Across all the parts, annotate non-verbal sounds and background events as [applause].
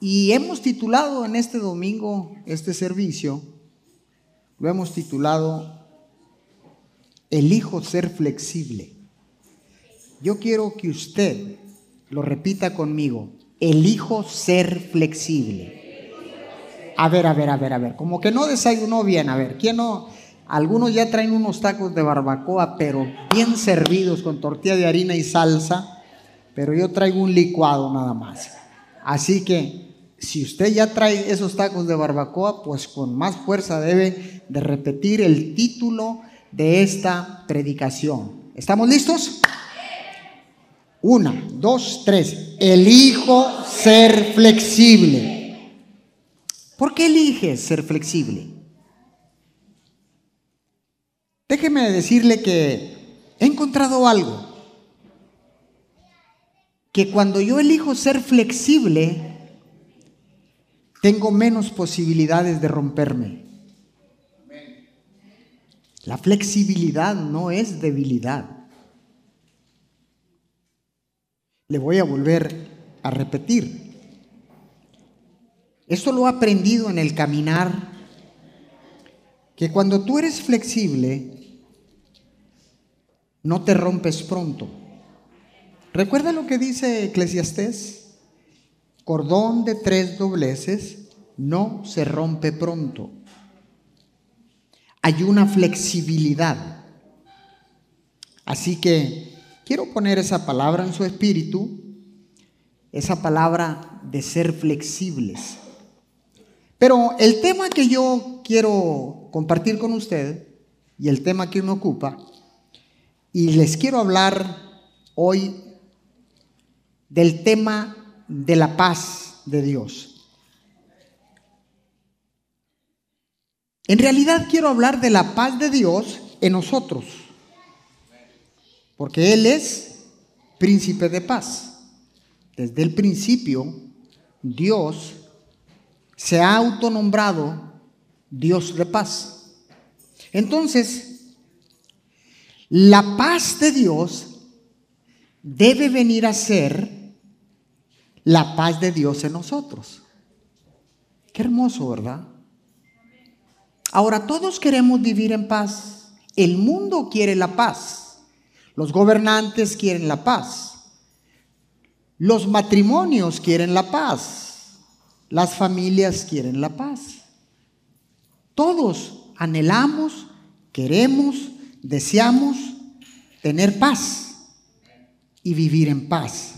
Y hemos titulado en este domingo este servicio, lo hemos titulado Elijo ser flexible. Yo quiero que usted lo repita conmigo, elijo ser flexible. A ver, a ver, a ver, a ver, como que no desayunó bien, a ver, ¿quién no? Algunos ya traen unos tacos de barbacoa, pero bien servidos con tortilla de harina y salsa, pero yo traigo un licuado nada más. Así que si usted ya trae esos tacos de barbacoa, pues con más fuerza debe de repetir el título de esta predicación. ¿Estamos listos? Una, dos, tres. Elijo ser flexible. ¿Por qué eliges ser flexible? Déjeme decirle que he encontrado algo. Que cuando yo elijo ser flexible, tengo menos posibilidades de romperme. La flexibilidad no es debilidad. Le voy a volver a repetir. Esto lo he aprendido en el caminar, que cuando tú eres flexible, no te rompes pronto. ¿Recuerda lo que dice Eclesiastés? Cordón de tres dobleces no se rompe pronto. Hay una flexibilidad. Así que quiero poner esa palabra en su espíritu, esa palabra de ser flexibles. Pero el tema que yo quiero compartir con usted y el tema que me ocupa y les quiero hablar hoy del tema de la paz de Dios. En realidad quiero hablar de la paz de Dios en nosotros, porque Él es príncipe de paz. Desde el principio, Dios se ha autonombrado Dios de paz. Entonces, la paz de Dios debe venir a ser la paz de Dios en nosotros. Qué hermoso, ¿verdad? Ahora, todos queremos vivir en paz. El mundo quiere la paz. Los gobernantes quieren la paz. Los matrimonios quieren la paz. Las familias quieren la paz. Todos anhelamos, queremos deseamos tener paz y vivir en paz.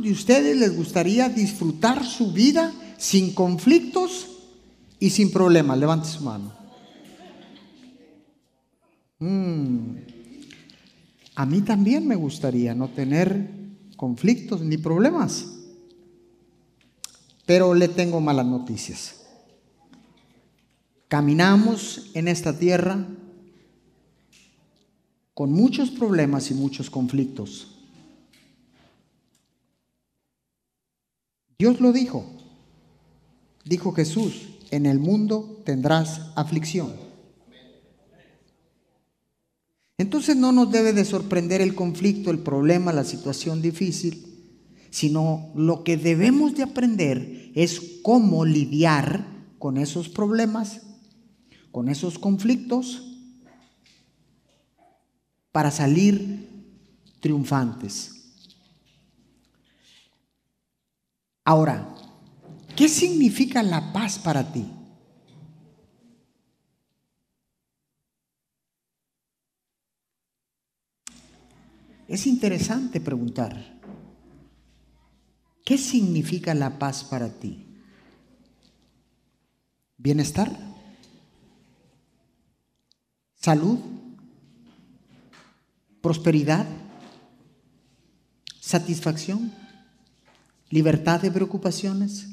¿Cuántos de ustedes les gustaría disfrutar su vida sin conflictos y sin problemas? Levante su mano. Mm. A mí también me gustaría no tener conflictos ni problemas. Pero le tengo malas noticias. Caminamos en esta tierra con muchos problemas y muchos conflictos. Dios lo dijo. Dijo Jesús, en el mundo tendrás aflicción. Entonces no nos debe de sorprender el conflicto, el problema, la situación difícil, sino lo que debemos de aprender es cómo lidiar con esos problemas con esos conflictos para salir triunfantes. Ahora, ¿qué significa la paz para ti? Es interesante preguntar, ¿qué significa la paz para ti? ¿Bienestar? salud, prosperidad, satisfacción, libertad de preocupaciones,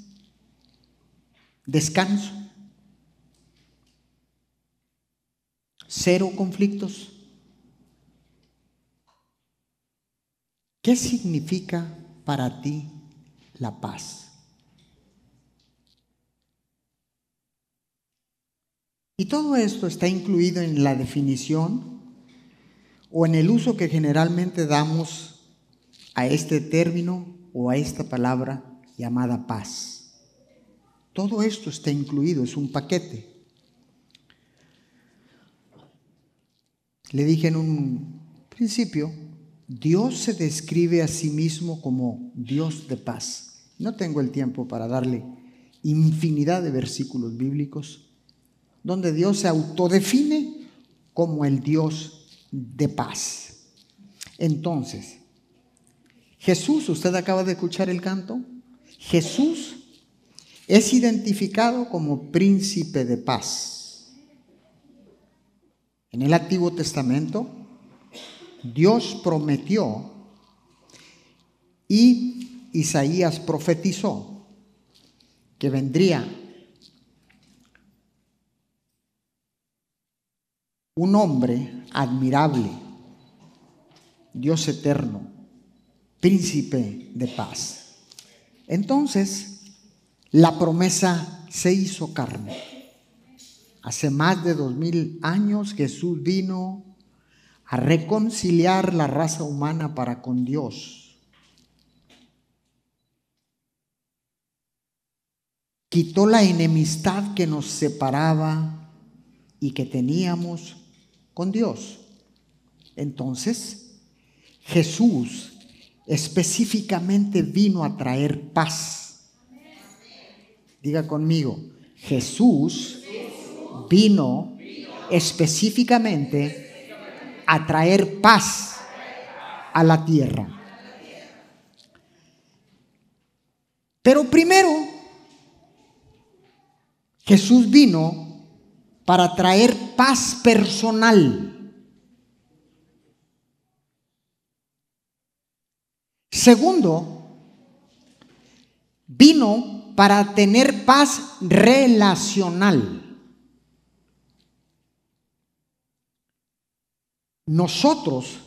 descanso, cero conflictos. ¿Qué significa para ti la paz? Y todo esto está incluido en la definición o en el uso que generalmente damos a este término o a esta palabra llamada paz. Todo esto está incluido, es un paquete. Le dije en un principio, Dios se describe a sí mismo como Dios de paz. No tengo el tiempo para darle infinidad de versículos bíblicos donde Dios se autodefine como el Dios de paz. Entonces, Jesús, usted acaba de escuchar el canto, Jesús es identificado como príncipe de paz. En el Antiguo Testamento, Dios prometió y Isaías profetizó que vendría un hombre admirable, Dios eterno, príncipe de paz. Entonces, la promesa se hizo carne. Hace más de dos mil años Jesús vino a reconciliar la raza humana para con Dios. Quitó la enemistad que nos separaba y que teníamos con Dios. Entonces, Jesús específicamente vino a traer paz. Diga conmigo, Jesús vino específicamente a traer paz a la tierra. Pero primero, Jesús vino para traer paz personal. Segundo, vino para tener paz relacional. Nosotros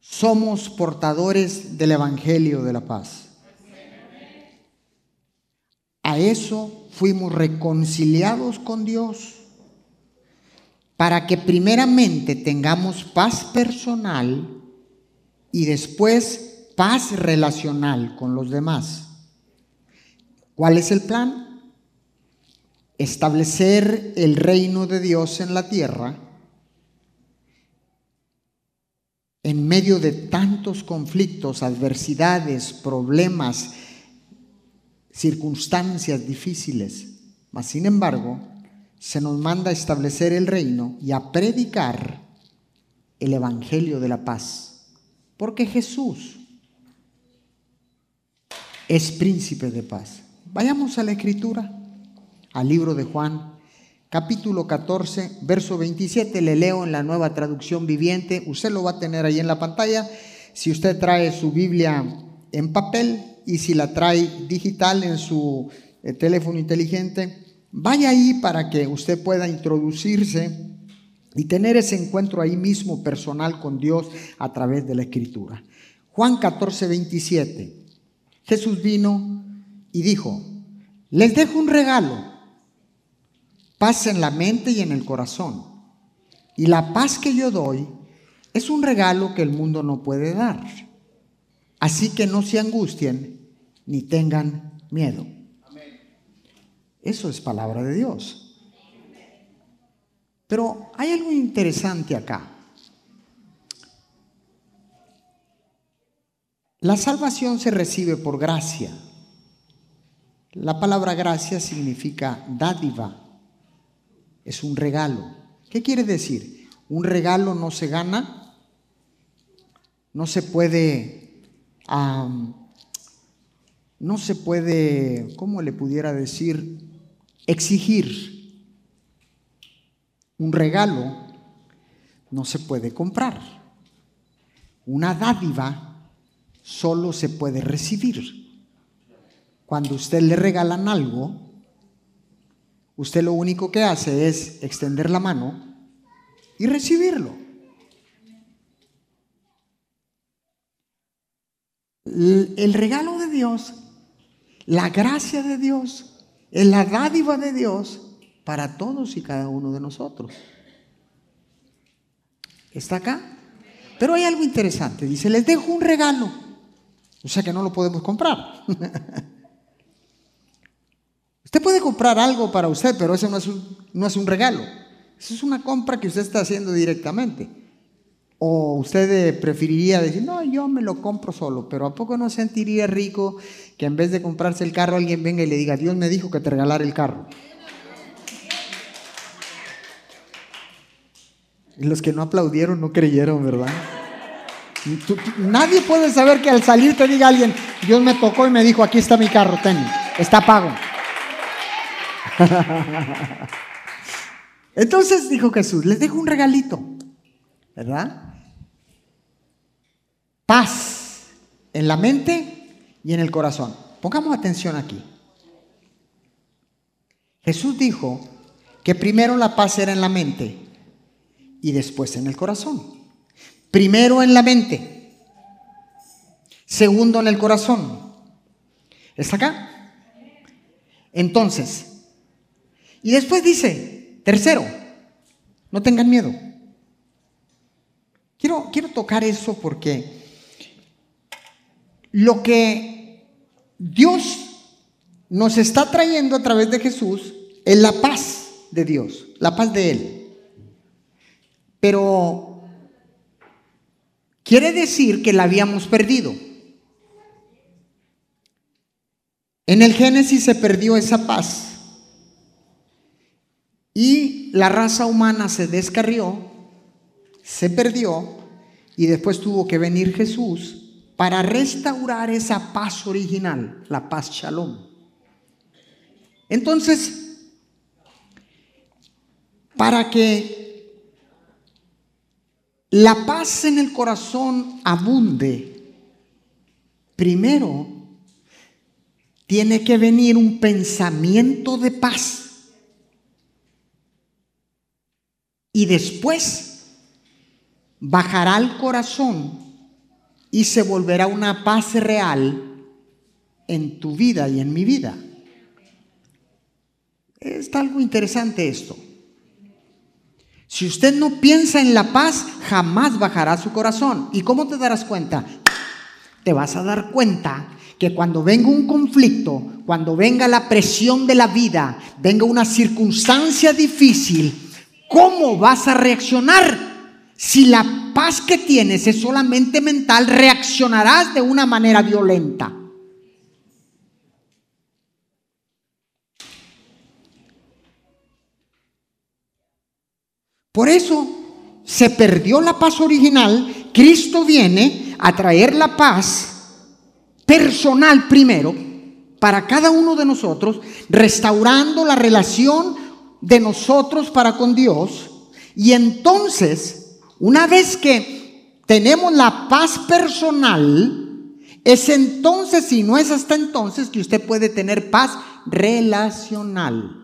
somos portadores del Evangelio de la paz. A eso fuimos reconciliados con Dios para que primeramente tengamos paz personal y después paz relacional con los demás. ¿Cuál es el plan? Establecer el reino de Dios en la tierra en medio de tantos conflictos, adversidades, problemas, circunstancias difíciles, mas sin embargo se nos manda a establecer el reino y a predicar el Evangelio de la paz, porque Jesús es príncipe de paz. Vayamos a la escritura, al libro de Juan, capítulo 14, verso 27, le leo en la nueva traducción viviente, usted lo va a tener ahí en la pantalla, si usted trae su Biblia en papel, y si la trae digital en su eh, teléfono inteligente, vaya ahí para que usted pueda introducirse y tener ese encuentro ahí mismo personal con Dios a través de la escritura. Juan 14, 27. Jesús vino y dijo, les dejo un regalo, paz en la mente y en el corazón. Y la paz que yo doy es un regalo que el mundo no puede dar. Así que no se angustien ni tengan miedo. Eso es palabra de Dios. Pero hay algo interesante acá. La salvación se recibe por gracia. La palabra gracia significa dádiva. Es un regalo. ¿Qué quiere decir? Un regalo no se gana, no se puede no se puede, ¿cómo le pudiera decir? Exigir un regalo, no se puede comprar. Una dádiva solo se puede recibir. Cuando usted le regalan algo, usted lo único que hace es extender la mano y recibirlo. El regalo de Dios, la gracia de Dios, la dádiva de Dios para todos y cada uno de nosotros. ¿Está acá? Pero hay algo interesante. Dice, les dejo un regalo. O sea que no lo podemos comprar. [laughs] usted puede comprar algo para usted, pero eso no es, un, no es un regalo. Eso es una compra que usted está haciendo directamente. O usted eh, preferiría decir, no, yo me lo compro solo, pero ¿a poco no sentiría rico que en vez de comprarse el carro alguien venga y le diga, Dios me dijo que te regalara el carro? Y los que no aplaudieron no creyeron, ¿verdad? nadie puede saber que al salir te diga alguien, Dios me tocó y me dijo, aquí está mi carro, ten, está pago. [laughs] Entonces dijo Jesús, les dejo un regalito, ¿verdad? Paz en la mente y en el corazón. Pongamos atención aquí. Jesús dijo que primero la paz era en la mente y después en el corazón. Primero en la mente, segundo en el corazón. ¿Está acá? Entonces, y después dice, tercero, no tengan miedo. Quiero, quiero tocar eso porque lo que Dios nos está trayendo a través de Jesús es la paz de Dios, la paz de Él. Pero quiere decir que la habíamos perdido. En el Génesis se perdió esa paz y la raza humana se descarrió, se perdió y después tuvo que venir Jesús para restaurar esa paz original, la paz shalom. Entonces, para que la paz en el corazón abunde, primero tiene que venir un pensamiento de paz. Y después bajará al corazón y se volverá una paz real en tu vida y en mi vida. Está algo interesante esto. Si usted no piensa en la paz, jamás bajará su corazón. ¿Y cómo te darás cuenta? Te vas a dar cuenta que cuando venga un conflicto, cuando venga la presión de la vida, venga una circunstancia difícil, ¿cómo vas a reaccionar? Si la paz que tienes es solamente mental, reaccionarás de una manera violenta. Por eso se perdió la paz original. Cristo viene a traer la paz personal primero para cada uno de nosotros, restaurando la relación de nosotros para con Dios. Y entonces una vez que tenemos la paz personal, es entonces y no es hasta entonces que usted puede tener paz relacional.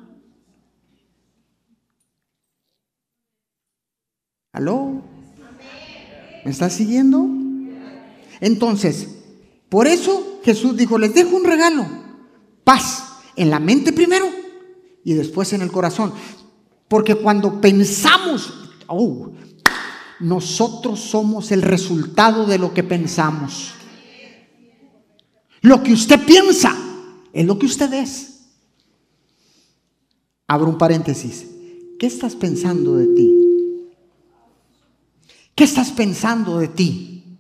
¿Aló? ¿Me está siguiendo? Entonces, por eso Jesús dijo, les dejo un regalo, paz en la mente primero y después en el corazón. Porque cuando pensamos, oh, nosotros somos el resultado de lo que pensamos. Lo que usted piensa es lo que usted es. Abro un paréntesis. ¿Qué estás pensando de ti? ¿Qué estás pensando de ti?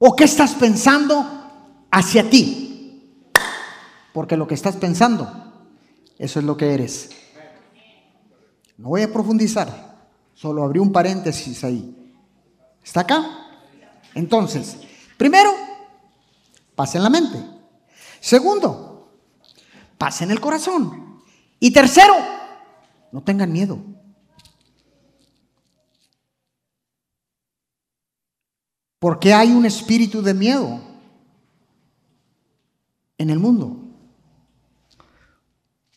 ¿O qué estás pensando hacia ti? Porque lo que estás pensando, eso es lo que eres. No voy a profundizar, solo abrí un paréntesis ahí. ¿Está acá? Entonces, primero, paz en la mente. Segundo, paz en el corazón. Y tercero, no tengan miedo. Porque hay un espíritu de miedo en el mundo.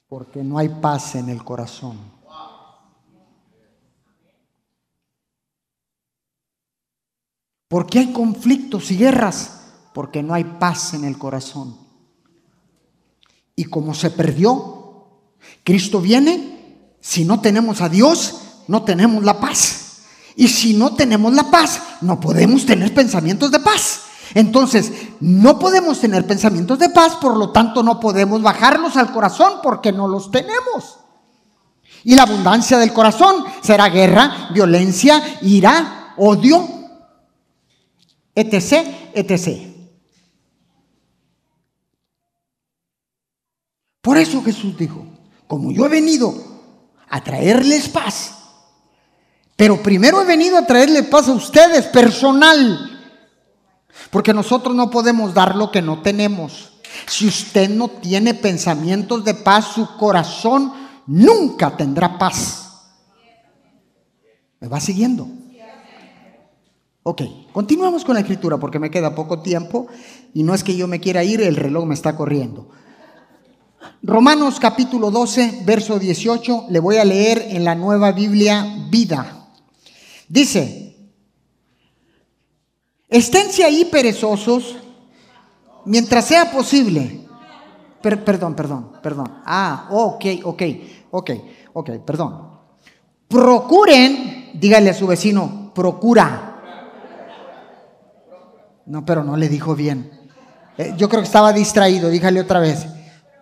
Porque no hay paz en el corazón. ¿Por qué hay conflictos y guerras? Porque no hay paz en el corazón. Y como se perdió, Cristo viene, si no tenemos a Dios, no tenemos la paz. Y si no tenemos la paz, no podemos tener pensamientos de paz. Entonces, no podemos tener pensamientos de paz, por lo tanto no podemos bajarlos al corazón porque no los tenemos. Y la abundancia del corazón será guerra, violencia, ira, odio, etc., etc. Por eso Jesús dijo, como yo he venido a traerles paz, pero primero he venido a traerles paz a ustedes, personal, porque nosotros no podemos dar lo que no tenemos. Si usted no tiene pensamientos de paz, su corazón nunca tendrá paz. ¿Me va siguiendo? Ok, continuamos con la escritura porque me queda poco tiempo y no es que yo me quiera ir, el reloj me está corriendo. Romanos capítulo 12, verso 18, le voy a leer en la nueva Biblia vida. Dice, esténse ahí perezosos mientras sea posible. perdón, perdón, perdón. Ah, ok, ok, ok, ok, perdón. Procuren, dígale a su vecino, procura. No, pero no le dijo bien. Eh, yo creo que estaba distraído, dígale otra vez.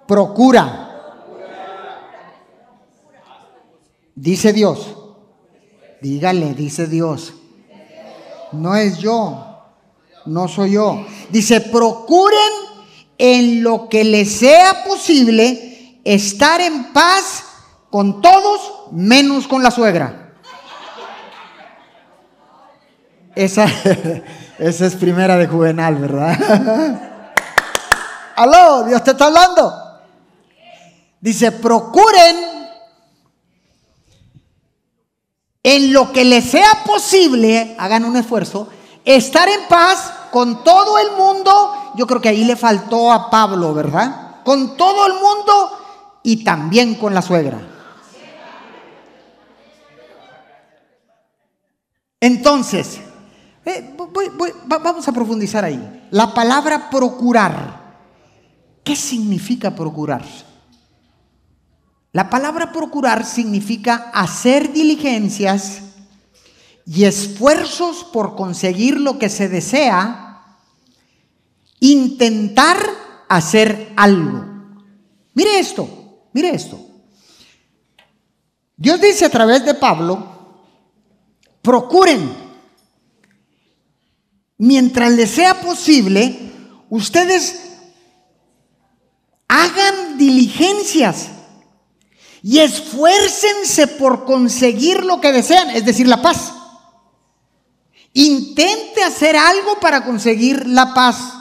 Procura. Dice Dios. Dígale, dice Dios. No es yo. No soy yo. Dice, procuren en lo que les sea posible estar en paz con todos menos con la suegra. Esa, [laughs] esa es primera de juvenal, ¿verdad? [laughs] Aló, Dios te está hablando. Dice, procuren en lo que les sea posible, hagan un esfuerzo, estar en paz con todo el mundo. Yo creo que ahí le faltó a Pablo, ¿verdad? Con todo el mundo y también con la suegra. Entonces, eh, vamos a profundizar ahí. La palabra procurar. ¿Qué significa procurar? La palabra procurar significa hacer diligencias y esfuerzos por conseguir lo que se desea, intentar hacer algo. Mire esto, mire esto. Dios dice a través de Pablo, procuren, mientras les sea posible, ustedes hagan diligencias y esfuércense por conseguir lo que desean, es decir, la paz. Intente hacer algo para conseguir la paz.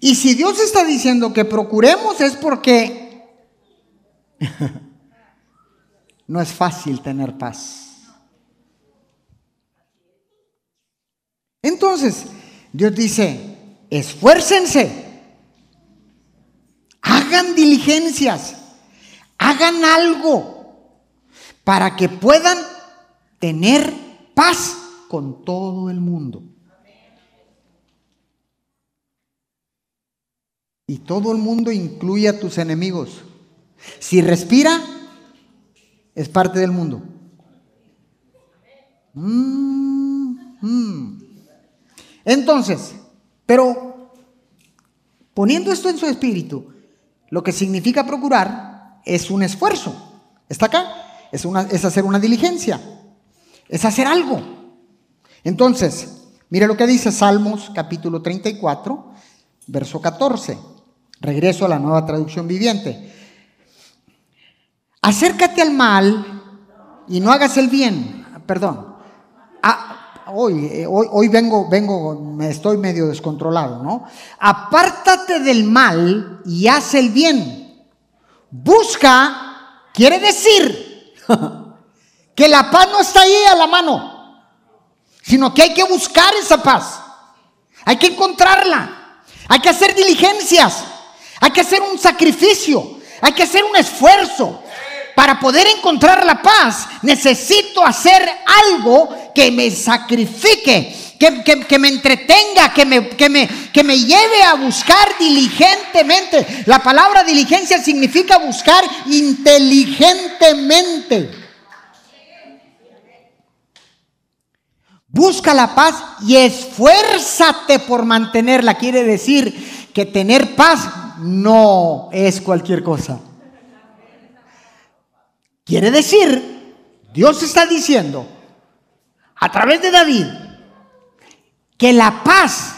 Y si Dios está diciendo que procuremos es porque [laughs] no es fácil tener paz. Entonces, Dios dice, esfuércense, hagan diligencias, hagan algo para que puedan tener paz con todo el mundo. Y todo el mundo incluye a tus enemigos. Si respira, es parte del mundo. Mm, mm. Entonces, pero poniendo esto en su espíritu, lo que significa procurar es un esfuerzo. ¿Está acá? Es, una, es hacer una diligencia. Es hacer algo. Entonces, mire lo que dice Salmos capítulo 34, verso 14. Regreso a la nueva traducción viviente. Acércate al mal y no hagas el bien. Perdón. Ah, hoy, eh, hoy, hoy vengo, vengo, me estoy medio descontrolado, ¿no? Apártate del mal y haz el bien Busca quiere decir [laughs] que la paz no está ahí a la mano, sino que hay que buscar esa paz. Hay que encontrarla. Hay que hacer diligencias. Hay que hacer un sacrificio. Hay que hacer un esfuerzo. Para poder encontrar la paz, necesito hacer algo que me sacrifique, que, me entretenga, que me, que, me, que me lleve a buscar diligentemente. La palabra diligencia significa buscar inteligentemente. Busca la paz y esfuérzate por mantenerla. Quiere decir que tener paz no es cualquier cosa. Quiere decir, Dios está diciendo a través de David que la paz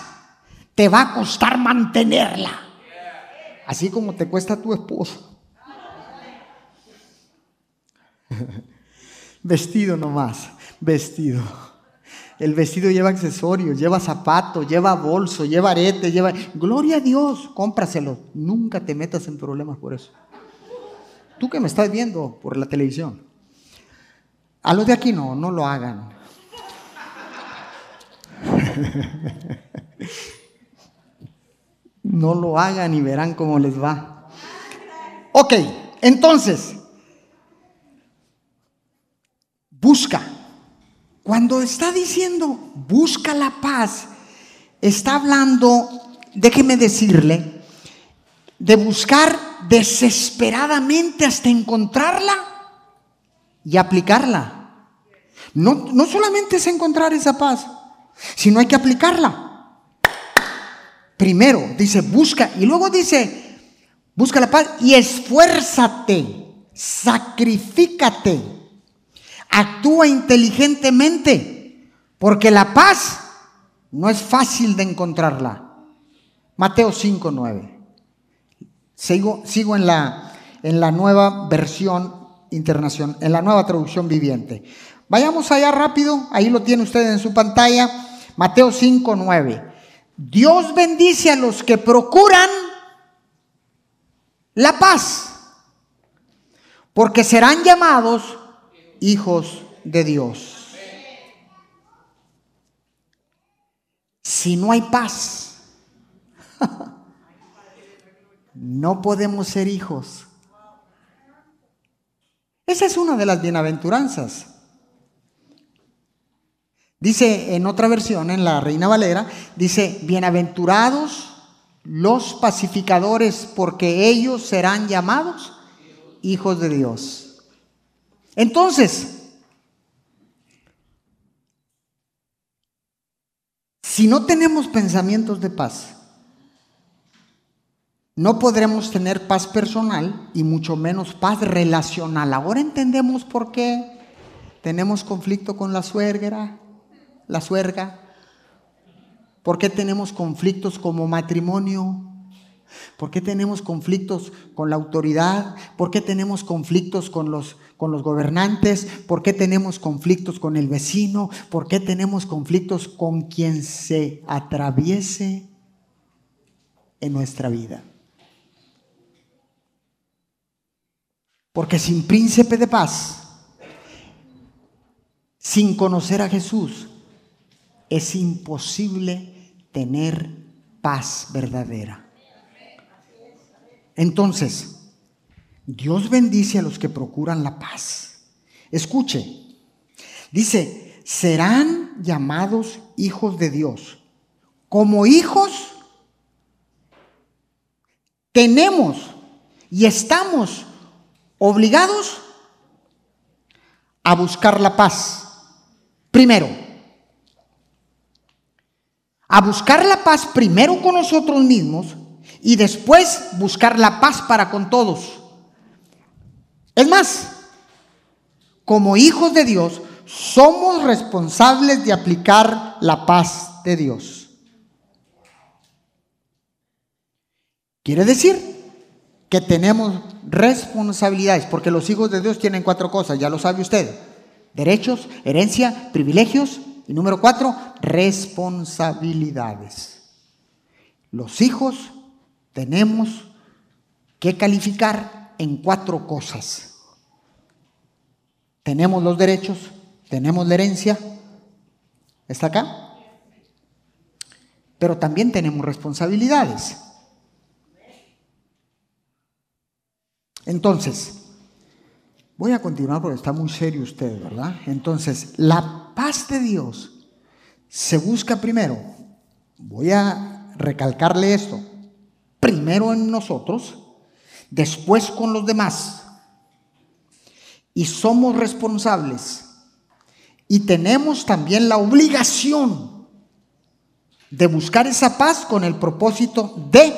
te va a costar mantenerla. Así como te cuesta tu esposo. [laughs] Vestido nomás, vestido. El vestido lleva accesorios, lleva zapatos, lleva bolso, lleva arete, lleva... Gloria a Dios, cómpraselo. Nunca te metas en problemas por eso. Tú que me estás viendo por la televisión. A los de aquí no, no lo hagan. [laughs] No lo hagan y verán cómo les va. Ok, entonces, busca. Cuando está diciendo busca la paz, está hablando, déjeme decirle, de buscar desesperadamente hasta encontrarla y aplicarla. No, no solamente es encontrar esa paz, sino hay que aplicarla. Primero dice busca y luego dice busca la paz y esfuérzate, sacrifícate, actúa inteligentemente, porque la paz no es fácil de encontrarla. Mateo 5, 9. Sigo, sigo en, la, en la nueva versión internacional, en la nueva traducción viviente. Vayamos allá rápido, ahí lo tiene usted en su pantalla, Mateo 5, 9. Dios bendice a los que procuran la paz, porque serán llamados hijos de Dios. Si no hay paz, [laughs] no podemos ser hijos. Esa es una de las bienaventuranzas. Dice en otra versión, en la Reina Valera, dice, bienaventurados los pacificadores, porque ellos serán llamados hijos de Dios. Entonces, si no tenemos pensamientos de paz, no podremos tener paz personal y mucho menos paz relacional. Ahora entendemos por qué tenemos conflicto con la suegra, la suerga? ¿Por qué tenemos conflictos como matrimonio? ¿Por qué tenemos conflictos con la autoridad? ¿Por qué tenemos conflictos con los, con los gobernantes? ¿Por qué tenemos conflictos con el vecino? ¿Por qué tenemos conflictos con quien se atraviese en nuestra vida? Porque sin príncipe de paz, sin conocer a Jesús, es imposible tener paz verdadera. Entonces, Dios bendice a los que procuran la paz. Escuche, dice, serán llamados hijos de Dios. Como hijos, tenemos y estamos obligados a buscar la paz. Primero, a buscar la paz primero con nosotros mismos y después buscar la paz para con todos. Es más, como hijos de Dios, somos responsables de aplicar la paz de Dios. Quiere decir que tenemos responsabilidades, porque los hijos de Dios tienen cuatro cosas, ya lo sabe usted. Derechos, herencia, privilegios y número cuatro, responsabilidades. Los hijos tenemos que calificar en cuatro cosas. Tenemos los derechos, tenemos la herencia, ¿está acá? Pero también tenemos responsabilidades. Entonces, voy a continuar porque está muy serio usted, ¿verdad? Entonces, la paz de Dios se busca primero, voy a recalcarle esto, primero en nosotros, después con los demás. Y somos responsables Y tenemos también la obligación de buscar esa paz con el propósito de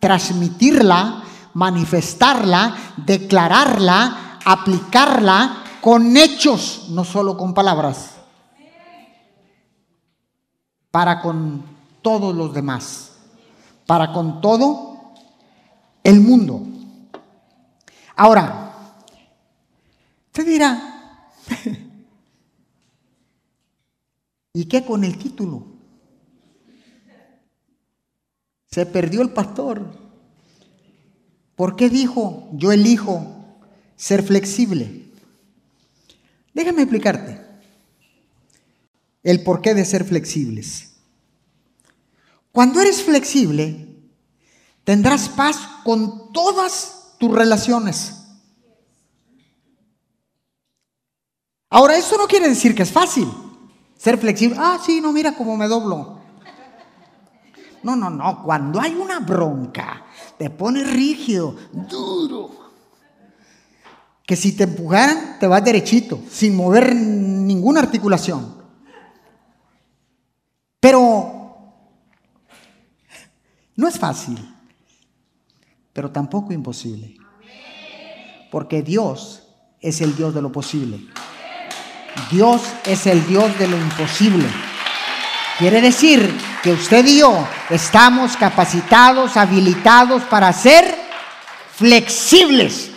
transmitirla, manifestarla, declararla, aplicarla con hechos, no solo con palabras, para con todos los demás, para con todo el mundo. Ahora, te dirá, [laughs] ¿y qué con el título? Se perdió el pastor. ¿Por qué dijo, yo elijo ser flexible? Déjame explicarte el porqué de ser flexibles. Cuando eres flexible, tendrás paz con todas tus relaciones. Ahora, eso no quiere decir que es fácil. Ser flexible, ah, sí, no, mira cómo me doblo. No, no, no, cuando hay una bronca, te pones rígido, duro. Que si te empujaran, te vas derechito, sin mover ninguna articulación. Pero no es fácil, pero tampoco imposible. Porque Dios es el Dios de lo posible. Dios es el Dios de lo imposible. Quiere decir que usted y yo estamos capacitados, habilitados para ser flexibles.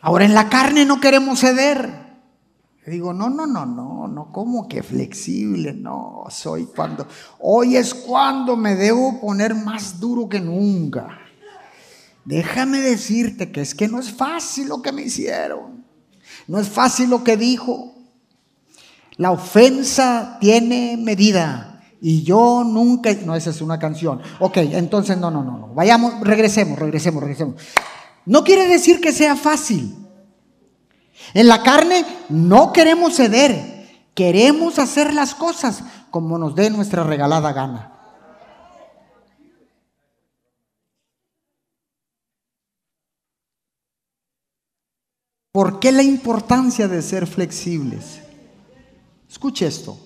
Ahora en la carne no queremos ceder. Digo, no, no, no, no, no, como que flexible, no, soy cuando, hoy es cuando me debo poner más duro que nunca. Déjame decirte que es que no es fácil lo que me hicieron, no es fácil lo que dijo. La ofensa tiene medida y yo nunca, no, esa es una canción. Ok, entonces no, no, no, no, vayamos, regresemos, regresemos, regresemos. No quiere decir que sea fácil. En la carne no queremos ceder, queremos hacer las cosas como nos dé nuestra regalada gana. ¿Por qué la importancia de ser flexibles? Escuche esto.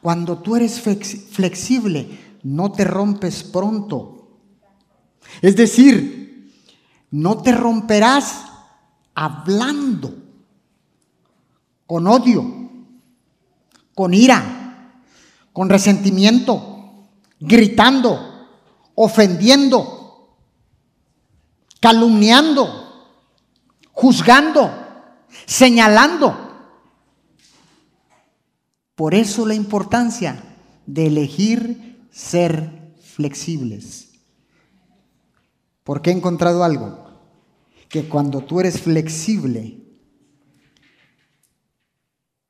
Cuando tú eres flexible, no te rompes pronto. Es decir, no te romperás hablando con odio, con ira, con resentimiento, gritando, ofendiendo, calumniando, juzgando, señalando. Por eso la importancia de elegir ser flexibles. Porque he encontrado algo, que cuando tú eres flexible,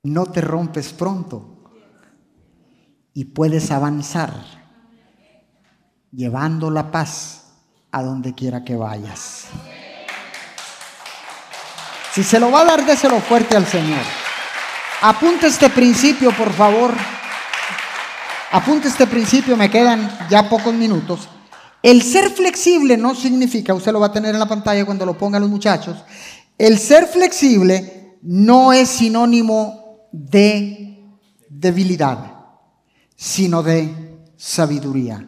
no te rompes pronto y puedes avanzar llevando la paz a donde quiera que vayas. Si se lo va a dar, déselo fuerte al Señor. Apunte este principio, por favor. Apunte este principio, me quedan ya pocos minutos. El ser flexible no significa, usted lo va a tener en la pantalla cuando lo pongan los muchachos, el ser flexible no es sinónimo de debilidad, sino de sabiduría.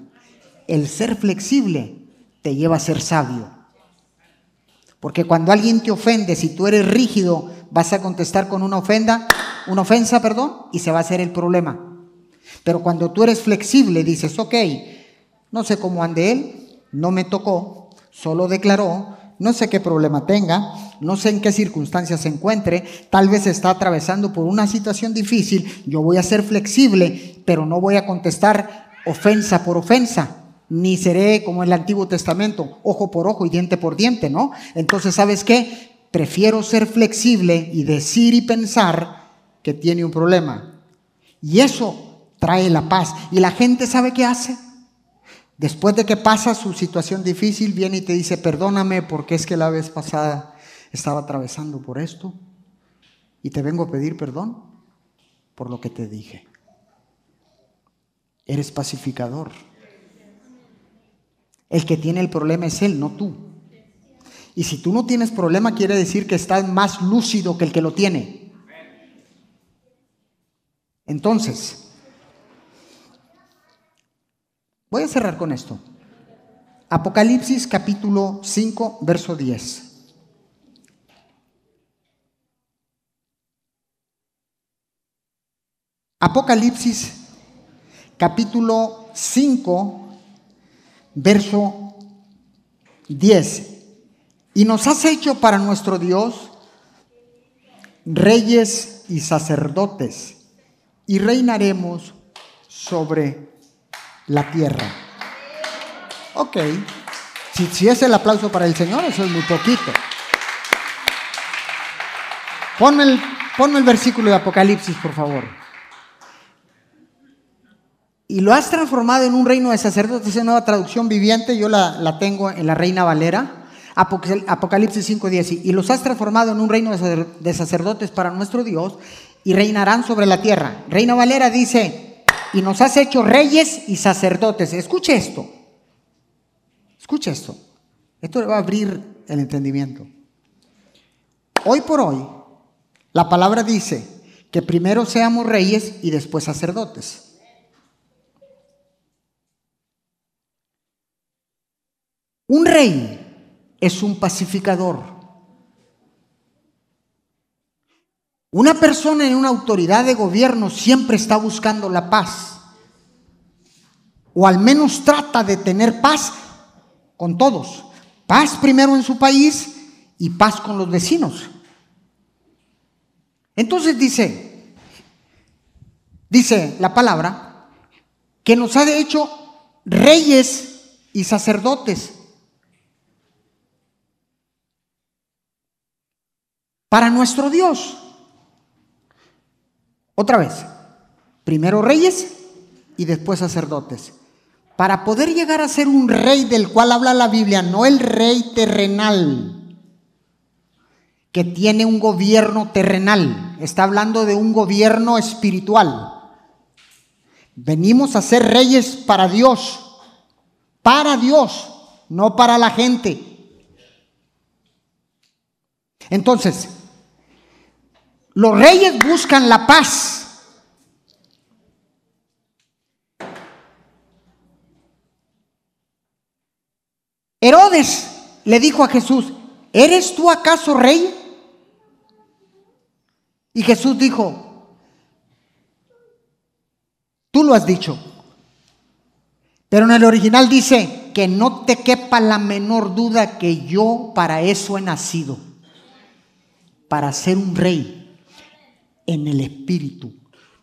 El ser flexible te lleva a ser sabio. Porque cuando alguien te ofende, si tú eres rígido, vas a contestar con una ofenda, una ofensa, perdón, y se va a hacer el problema. Pero cuando tú eres flexible, dices, ok, no sé cómo ande él, no me tocó, solo declaró, no sé qué problema tenga, no sé en qué circunstancias se encuentre, tal vez está atravesando por una situación difícil, yo voy a ser flexible, pero no voy a contestar ofensa por ofensa, ni seré como en el Antiguo Testamento, ojo por ojo y diente por diente, ¿no? Entonces, ¿sabes qué? Prefiero ser flexible y decir y pensar que tiene un problema. Y eso trae la paz. ¿Y la gente sabe qué hace? Después de que pasa su situación difícil, viene y te dice, perdóname porque es que la vez pasada estaba atravesando por esto y te vengo a pedir perdón por lo que te dije. Eres pacificador. El que tiene el problema es él, no tú. Y si tú no tienes problema, quiere decir que estás más lúcido que el que lo tiene. Entonces, voy a cerrar con esto. Apocalipsis capítulo 5, verso 10. Apocalipsis capítulo 5, verso 10. Y nos has hecho para nuestro Dios reyes y sacerdotes, y reinaremos sobre la tierra. Ok, si, es el aplauso para el Señor, eso es muy poquito. Ponme el, el versículo de Apocalipsis, por favor. Y lo has transformado en un reino de sacerdotes, esa nueva traducción viviente, yo la, la tengo en la Reina Valera. Apocalipsis 5:10, y los has transformado en un reino de sacerdotes para nuestro Dios y reinarán sobre la tierra. Reina Valera dice, y nos has hecho reyes y sacerdotes. Escuche esto, escuche esto, esto le va a abrir el entendimiento. Hoy por hoy, la palabra dice que primero seamos reyes y después sacerdotes. Un rey es un pacificador. Una persona en una autoridad de gobierno siempre está buscando la paz. O al menos trata de tener paz con todos. Paz primero en su país y paz con los vecinos. Entonces dice, dice la palabra, que nos ha hecho reyes y sacerdotes. para nuestro Dios. Otra vez, primero reyes y después sacerdotes. Para poder llegar a ser un rey del cual habla la Biblia, no el rey terrenal, que tiene un gobierno terrenal, está hablando de un gobierno espiritual. Venimos a ser reyes para Dios, para Dios, no para la gente. Entonces, los reyes buscan la paz. Herodes le dijo a Jesús, ¿eres tú acaso rey? Y Jesús dijo, tú lo has dicho. Pero en el original dice que no te quepa la menor duda que yo para eso he nacido, para ser un rey en el espíritu.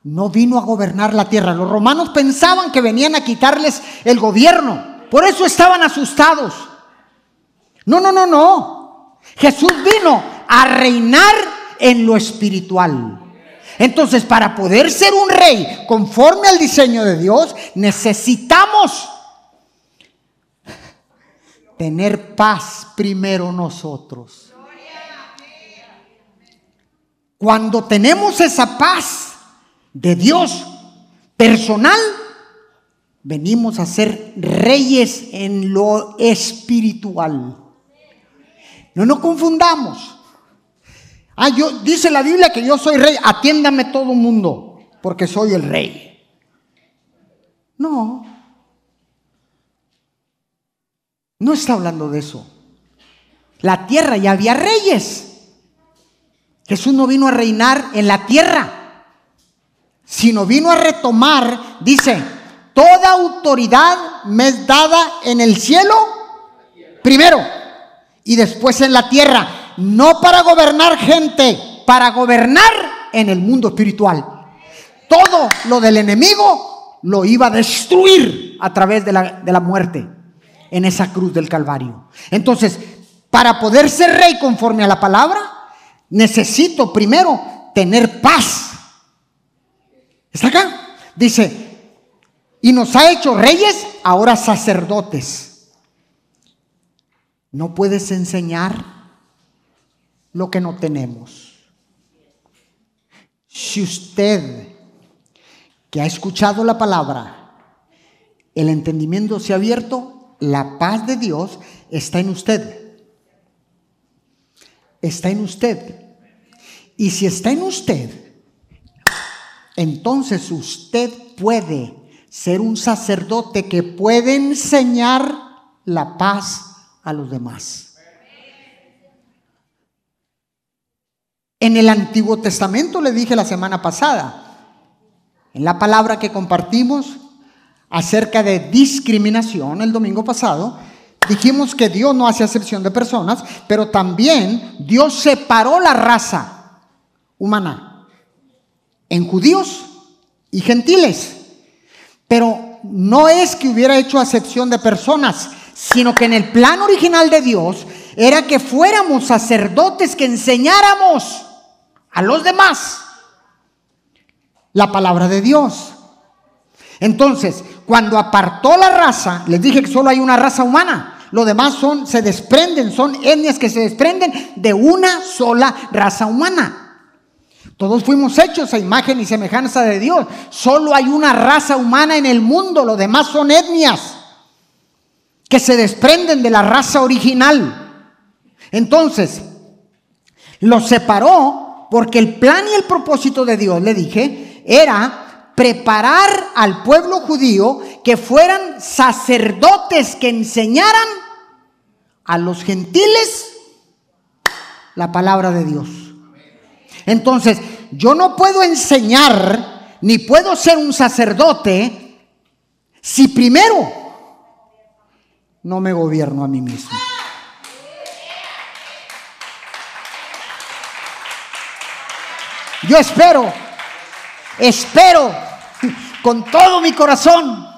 No vino a gobernar la tierra. Los romanos pensaban que venían a quitarles el gobierno. Por eso estaban asustados. No, no, no, no. Jesús vino a reinar en lo espiritual. Entonces, para poder ser un rey conforme al diseño de Dios, necesitamos tener paz primero nosotros. Cuando tenemos esa paz de Dios personal, venimos a ser reyes en lo espiritual. No nos confundamos. Ah, yo, dice la Biblia que yo soy rey, atiéndame todo el mundo, porque soy el rey. No, no está hablando de eso. La tierra ya había reyes. Jesús no vino a reinar en la tierra, sino vino a retomar, dice, toda autoridad me es dada en el cielo primero y después en la tierra, no para gobernar gente, para gobernar en el mundo espiritual. Todo lo del enemigo lo iba a destruir a través de la, de la muerte en esa cruz del Calvario. Entonces, para poder ser rey conforme a la palabra, necesito primero tener paz. ¿Está acá? Dice, y nos ha hecho reyes, ahora sacerdotes. No puedes enseñar lo que no tenemos. Si usted que ha escuchado la palabra, el entendimiento se ha abierto, la paz de Dios está en usted. está en usted. Y si está en usted, entonces usted puede ser un sacerdote que puede enseñar la paz a los demás. En el Antiguo Testamento le dije la semana pasada, en la palabra que compartimos acerca de discriminación el domingo pasado, dijimos que Dios no hace acepción de personas, pero también Dios separó la raza humana en judíos y gentiles. Pero no es que hubiera hecho acepción de personas, sino que en el plan original de Dios era que fuéramos sacerdotes que enseñáramos a los demás la palabra de Dios. Entonces, cuando apartó la raza, les dije que solo hay una raza humana. Lo demás son, se desprenden, son etnias que se desprenden de una sola raza humana. Todos fuimos hechos a imagen y semejanza de Dios. Solo hay una raza humana en el mundo, lo demás son etnias que se desprenden de la raza original. Entonces, los separó porque el plan y el propósito de Dios, le dije, era preparar al pueblo judío que fueran sacerdotes que enseñaran a los gentiles la palabra de Dios. Entonces, yo no puedo enseñar ni puedo ser un sacerdote si primero no me gobierno a mí mismo. Yo espero, espero con todo mi corazón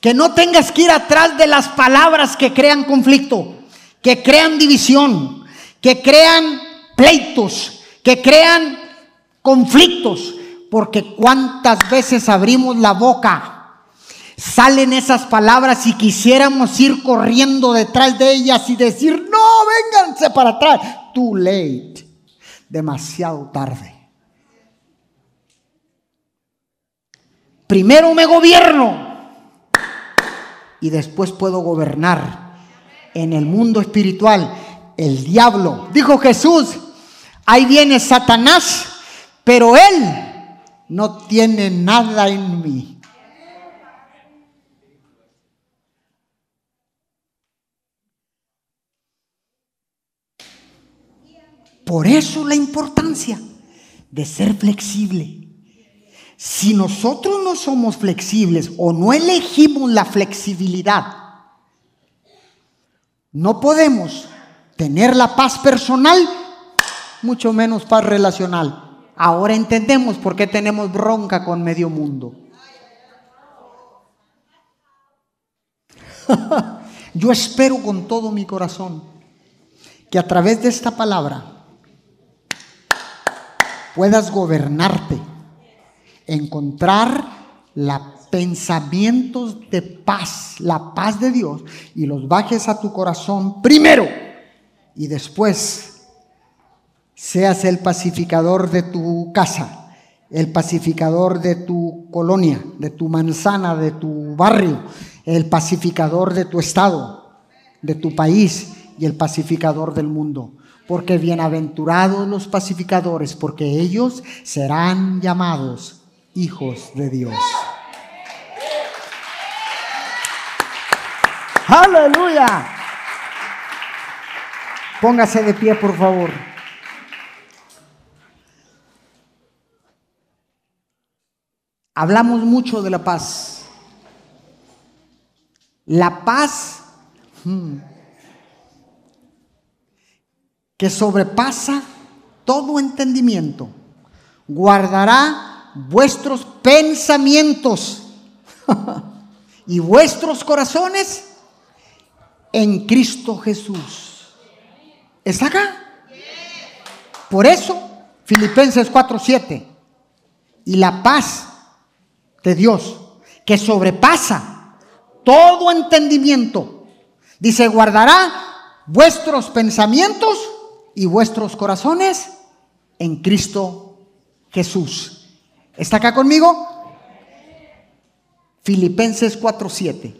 que no tengas que ir atrás de las palabras que crean conflicto, que crean división, que crean pleitos, que crean conflictos, porque cuántas veces abrimos la boca salen esas palabras y quisiéramos ir corriendo detrás de ellas y decir, no, vénganse para atrás. Too late. Demasiado tarde. Primero me gobierno y después puedo gobernar. En el mundo espiritual, el diablo, dijo Jesús, ahí viene Satanás, pero él no tiene nada en mí. Por eso la importancia de ser flexible. Si nosotros no somos flexibles o no elegimos la flexibilidad, no podemos tener la paz personal, mucho menos paz relacional. Ahora entendemos por qué tenemos bronca con medio mundo. [laughs] Yo espero con todo mi corazón que a través de esta palabra puedas gobernarte, encontrar los pensamientos de paz, la paz de Dios, y los bajes a tu corazón primero y después seas el pacificador de tu casa, el pacificador de tu colonia, de tu manzana, de tu barrio, el pacificador de tu estado, de tu país y el pacificador del mundo porque bienaventurados los pacificadores, porque ellos serán llamados hijos de Dios. Aleluya. Póngase de pie, por favor. Hablamos mucho de la paz. La paz hmm, que sobrepasa todo entendimiento, guardará vuestros pensamientos [laughs] y vuestros corazones en Cristo Jesús. ¿Está acá? Por eso, Filipenses 4:7, y la paz de Dios, que sobrepasa todo entendimiento, dice, guardará vuestros pensamientos y vuestros corazones en Cristo Jesús. ¿Está acá conmigo? Filipenses 4:7.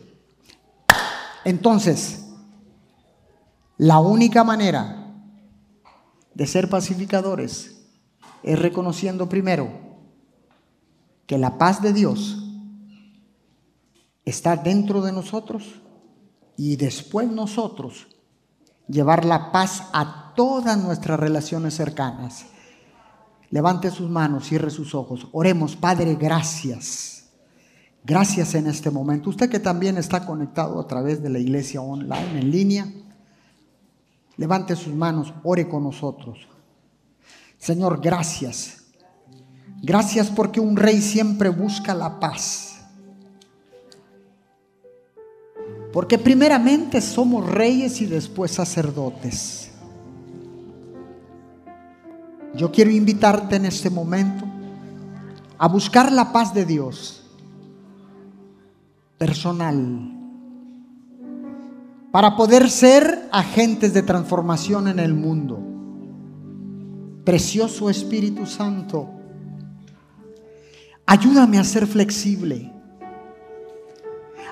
Entonces, la única manera de ser pacificadores es reconociendo primero que la paz de Dios está dentro de nosotros y después nosotros llevar la paz a todas nuestras relaciones cercanas. Levante sus manos, cierre sus ojos. Oremos, Padre, gracias. Gracias en este momento. Usted que también está conectado a través de la iglesia online, en línea, levante sus manos, ore con nosotros. Señor, gracias. Gracias porque un rey siempre busca la paz. Porque primeramente somos reyes y después sacerdotes. Yo quiero invitarte en este momento a buscar la paz de Dios personal para poder ser agentes de transformación en el mundo. Precioso Espíritu Santo, ayúdame a ser flexible.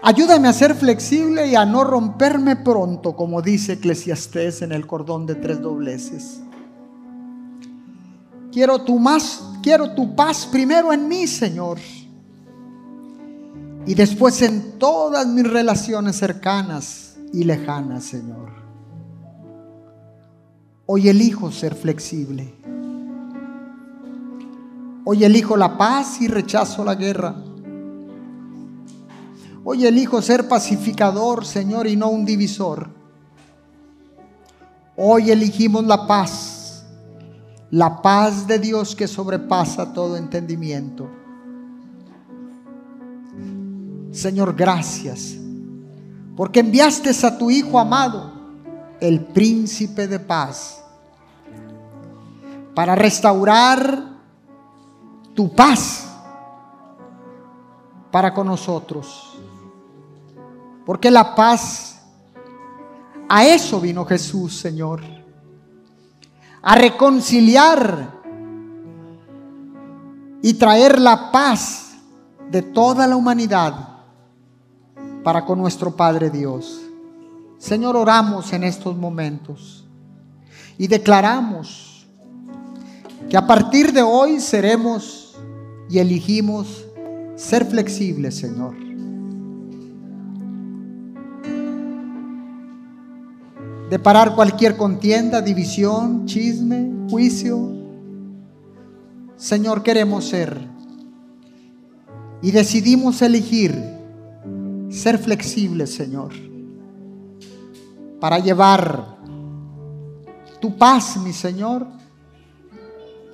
Ayúdame a ser flexible y a no romperme pronto, como dice Eclesiastés en el cordón de tres dobleces. Quiero tu más, quiero tu paz primero en mí, Señor. Y después en todas mis relaciones cercanas y lejanas, Señor. Hoy elijo ser flexible. Hoy elijo la paz y rechazo la guerra. Hoy elijo ser pacificador, Señor, y no un divisor. Hoy elegimos la paz, la paz de Dios que sobrepasa todo entendimiento. Señor, gracias, porque enviaste a tu Hijo amado, el príncipe de paz, para restaurar tu paz para con nosotros. Porque la paz, a eso vino Jesús, Señor. A reconciliar y traer la paz de toda la humanidad para con nuestro Padre Dios. Señor, oramos en estos momentos y declaramos que a partir de hoy seremos y elegimos ser flexibles, Señor de parar cualquier contienda, división, chisme, juicio. Señor, queremos ser. Y decidimos elegir ser flexibles, Señor, para llevar tu paz, mi Señor,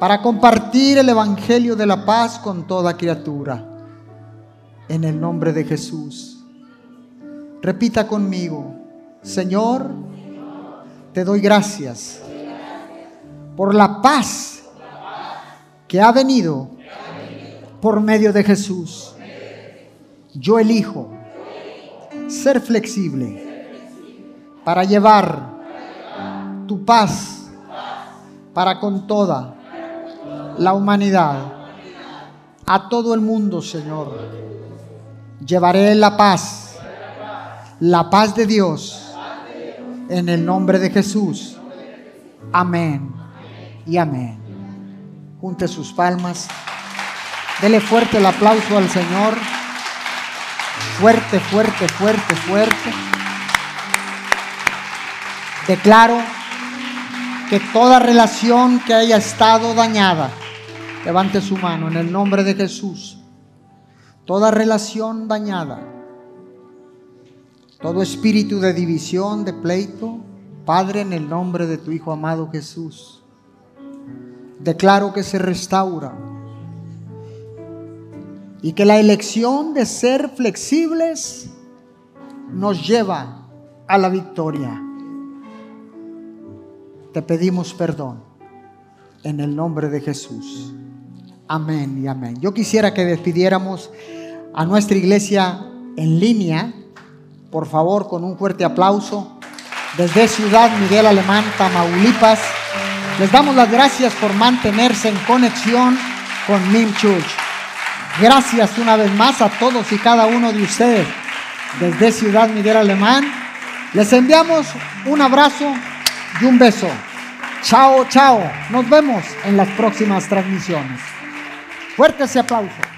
para compartir el Evangelio de la paz con toda criatura. En el nombre de Jesús. Repita conmigo, Señor, te doy gracias por la paz que ha venido por medio de Jesús. Yo elijo ser flexible para llevar tu paz para con toda la humanidad, a todo el mundo, Señor. Llevaré la paz, la paz de Dios en el nombre de Jesús. Amén y amén. Junte sus palmas. Dele fuerte el aplauso al Señor. Fuerte, fuerte, fuerte, fuerte. Declaro que toda relación que haya estado dañada, levante su mano en el nombre de Jesús. Toda relación dañada todo espíritu de división, de pleito, Padre, en el nombre de tu Hijo amado Jesús, declaro que se restaura y que la elección de ser flexibles nos lleva a la victoria. Te pedimos perdón en el nombre de Jesús. Amén y amén. Yo quisiera que despidiéramos a nuestra iglesia en línea por favor, con un fuerte aplauso. Desde Ciudad Miguel Alemán, Tamaulipas, les damos las gracias por mantenerse en conexión con MIM Church. Gracias una vez más a todos y cada uno de ustedes desde Ciudad Miguel Alemán. Les enviamos un abrazo y un beso. Chao, chao. Nos vemos en las próximas transmisiones. Fuerte ese aplauso.